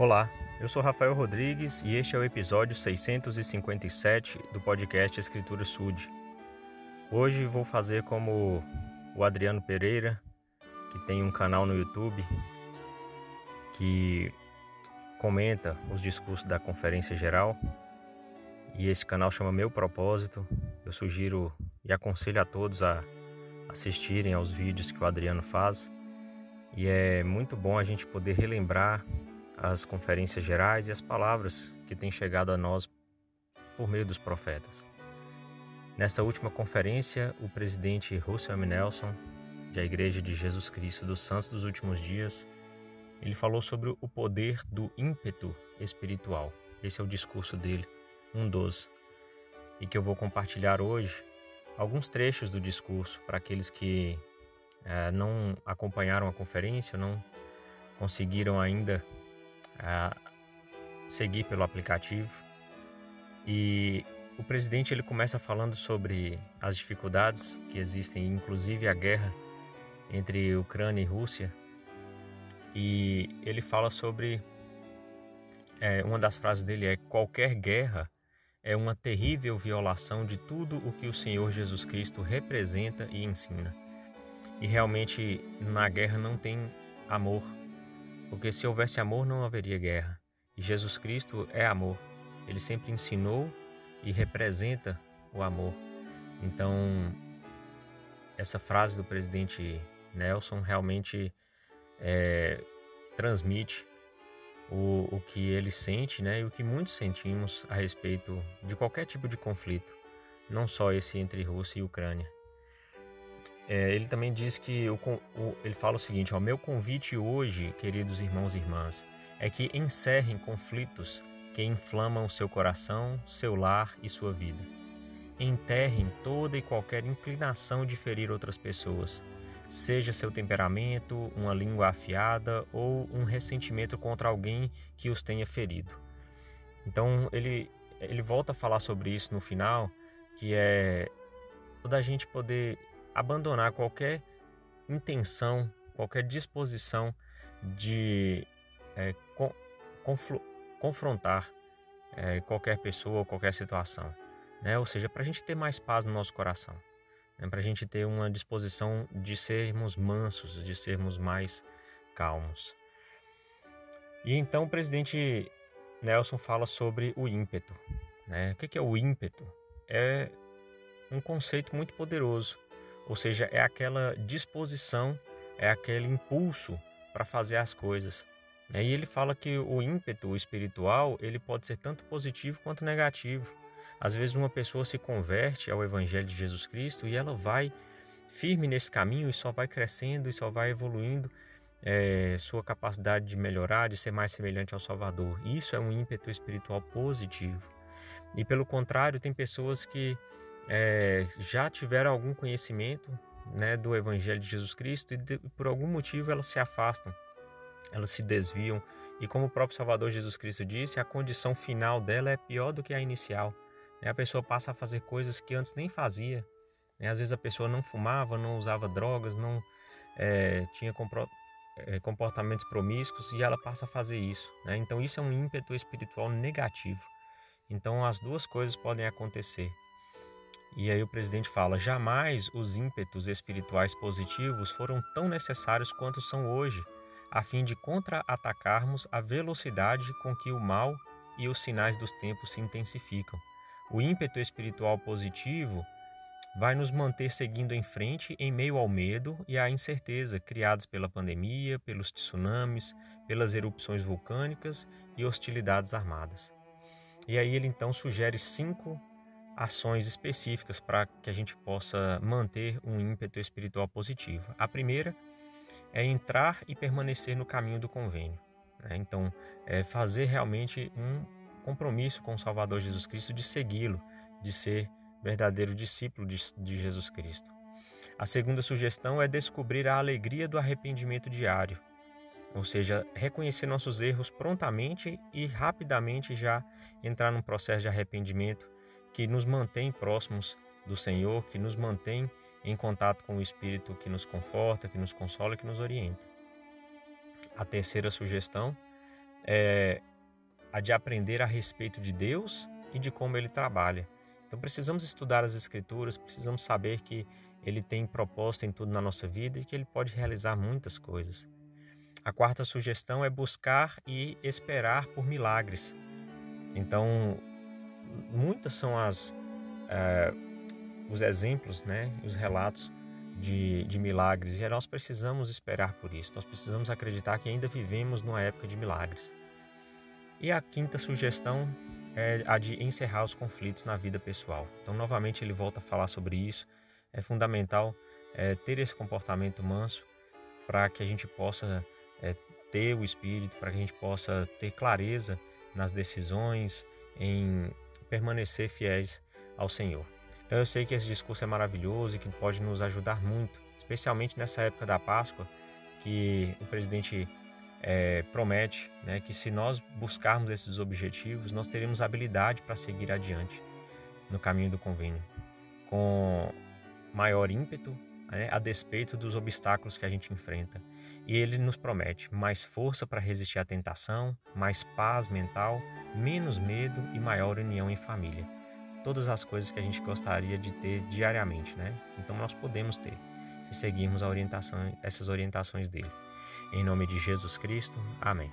Olá, eu sou Rafael Rodrigues e este é o episódio 657 do podcast Escritura Sud. Hoje vou fazer como o Adriano Pereira, que tem um canal no YouTube que comenta os discursos da Conferência Geral. E esse canal chama Meu Propósito. Eu sugiro e aconselho a todos a assistirem aos vídeos que o Adriano faz. E é muito bom a gente poder relembrar as conferências gerais e as palavras que têm chegado a nós por meio dos profetas. Nessa última conferência, o presidente Russell M. Nelson, da Igreja de Jesus Cristo dos Santos dos Últimos Dias, ele falou sobre o poder do ímpeto espiritual. Esse é o discurso dele, um dos, e que eu vou compartilhar hoje alguns trechos do discurso para aqueles que é, não acompanharam a conferência, não conseguiram ainda é, seguir pelo aplicativo. E o presidente ele começa falando sobre as dificuldades que existem, inclusive a guerra entre Ucrânia e Rússia. E ele fala sobre é, uma das frases dele é qualquer guerra é uma terrível violação de tudo o que o Senhor Jesus Cristo representa e ensina. E realmente na guerra não tem amor, porque se houvesse amor não haveria guerra. E Jesus Cristo é amor. Ele sempre ensinou e representa o amor. Então, essa frase do presidente Nelson realmente é, transmite o, o que ele sente né, e o que muitos sentimos a respeito de qualquer tipo de conflito, não só esse entre Rússia e Ucrânia. É, ele também diz que o, o, ele fala o seguinte: o meu convite hoje, queridos irmãos e irmãs, é que encerrem conflitos que inflamam seu coração, seu lar e sua vida. Enterrem toda e qualquer inclinação de ferir outras pessoas, seja seu temperamento, uma língua afiada ou um ressentimento contra alguém que os tenha ferido. Então ele ele volta a falar sobre isso no final, que é toda a gente poder abandonar qualquer intenção, qualquer disposição de é, confrontar é, qualquer pessoa qualquer situação. Né? Ou seja, para a gente ter mais paz no nosso coração, né? para a gente ter uma disposição de sermos mansos, de sermos mais calmos. E então o presidente Nelson fala sobre o ímpeto. Né? O que é o ímpeto? É um conceito muito poderoso ou seja, é aquela disposição, é aquele impulso para fazer as coisas. Né? E ele fala que o ímpeto espiritual ele pode ser tanto positivo quanto negativo. Às vezes uma pessoa se converte ao Evangelho de Jesus Cristo e ela vai firme nesse caminho e só vai crescendo e só vai evoluindo é, sua capacidade de melhorar, de ser mais semelhante ao Salvador. Isso é um ímpeto espiritual positivo. E pelo contrário, tem pessoas que é, já tiveram algum conhecimento né, do Evangelho de Jesus Cristo e de, por algum motivo elas se afastam, elas se desviam. E como o próprio Salvador Jesus Cristo disse, a condição final dela é pior do que a inicial. Né? A pessoa passa a fazer coisas que antes nem fazia. Né? Às vezes a pessoa não fumava, não usava drogas, não é, tinha é, comportamentos promíscuos e ela passa a fazer isso. Né? Então isso é um ímpeto espiritual negativo. Então as duas coisas podem acontecer. E aí o presidente fala: jamais os ímpetos espirituais positivos foram tão necessários quanto são hoje, a fim de contra-atacarmos a velocidade com que o mal e os sinais dos tempos se intensificam. O ímpeto espiritual positivo vai nos manter seguindo em frente em meio ao medo e à incerteza criados pela pandemia, pelos tsunamis, pelas erupções vulcânicas e hostilidades armadas. E aí ele então sugere cinco ações específicas para que a gente possa manter um ímpeto espiritual positivo. A primeira é entrar e permanecer no caminho do convênio. Né? Então, é fazer realmente um compromisso com o Salvador Jesus Cristo de segui-lo, de ser verdadeiro discípulo de, de Jesus Cristo. A segunda sugestão é descobrir a alegria do arrependimento diário, ou seja, reconhecer nossos erros prontamente e rapidamente já entrar num processo de arrependimento que nos mantém próximos do Senhor, que nos mantém em contato com o Espírito que nos conforta, que nos consola, que nos orienta. A terceira sugestão é a de aprender a respeito de Deus e de como Ele trabalha. Então precisamos estudar as Escrituras, precisamos saber que Ele tem propósito em tudo na nossa vida e que Ele pode realizar muitas coisas. A quarta sugestão é buscar e esperar por milagres. Então, muitas são as é, os exemplos, né, os relatos de, de milagres e nós precisamos esperar por isso. Nós precisamos acreditar que ainda vivemos numa época de milagres. E a quinta sugestão é a de encerrar os conflitos na vida pessoal. Então, novamente, ele volta a falar sobre isso. É fundamental é, ter esse comportamento manso para que a gente possa é, ter o espírito, para que a gente possa ter clareza nas decisões, em permanecer fiéis ao Senhor. Então eu sei que esse discurso é maravilhoso e que pode nos ajudar muito, especialmente nessa época da Páscoa, que o presidente é, promete né, que se nós buscarmos esses objetivos, nós teremos habilidade para seguir adiante no caminho do convênio, com maior ímpeto, né, a despeito dos obstáculos que a gente enfrenta. E ele nos promete mais força para resistir à tentação, mais paz mental, menos medo e maior união em família. Todas as coisas que a gente gostaria de ter diariamente, né? Então nós podemos ter, se seguirmos orientação, essas orientações dele. Em nome de Jesus Cristo, amém.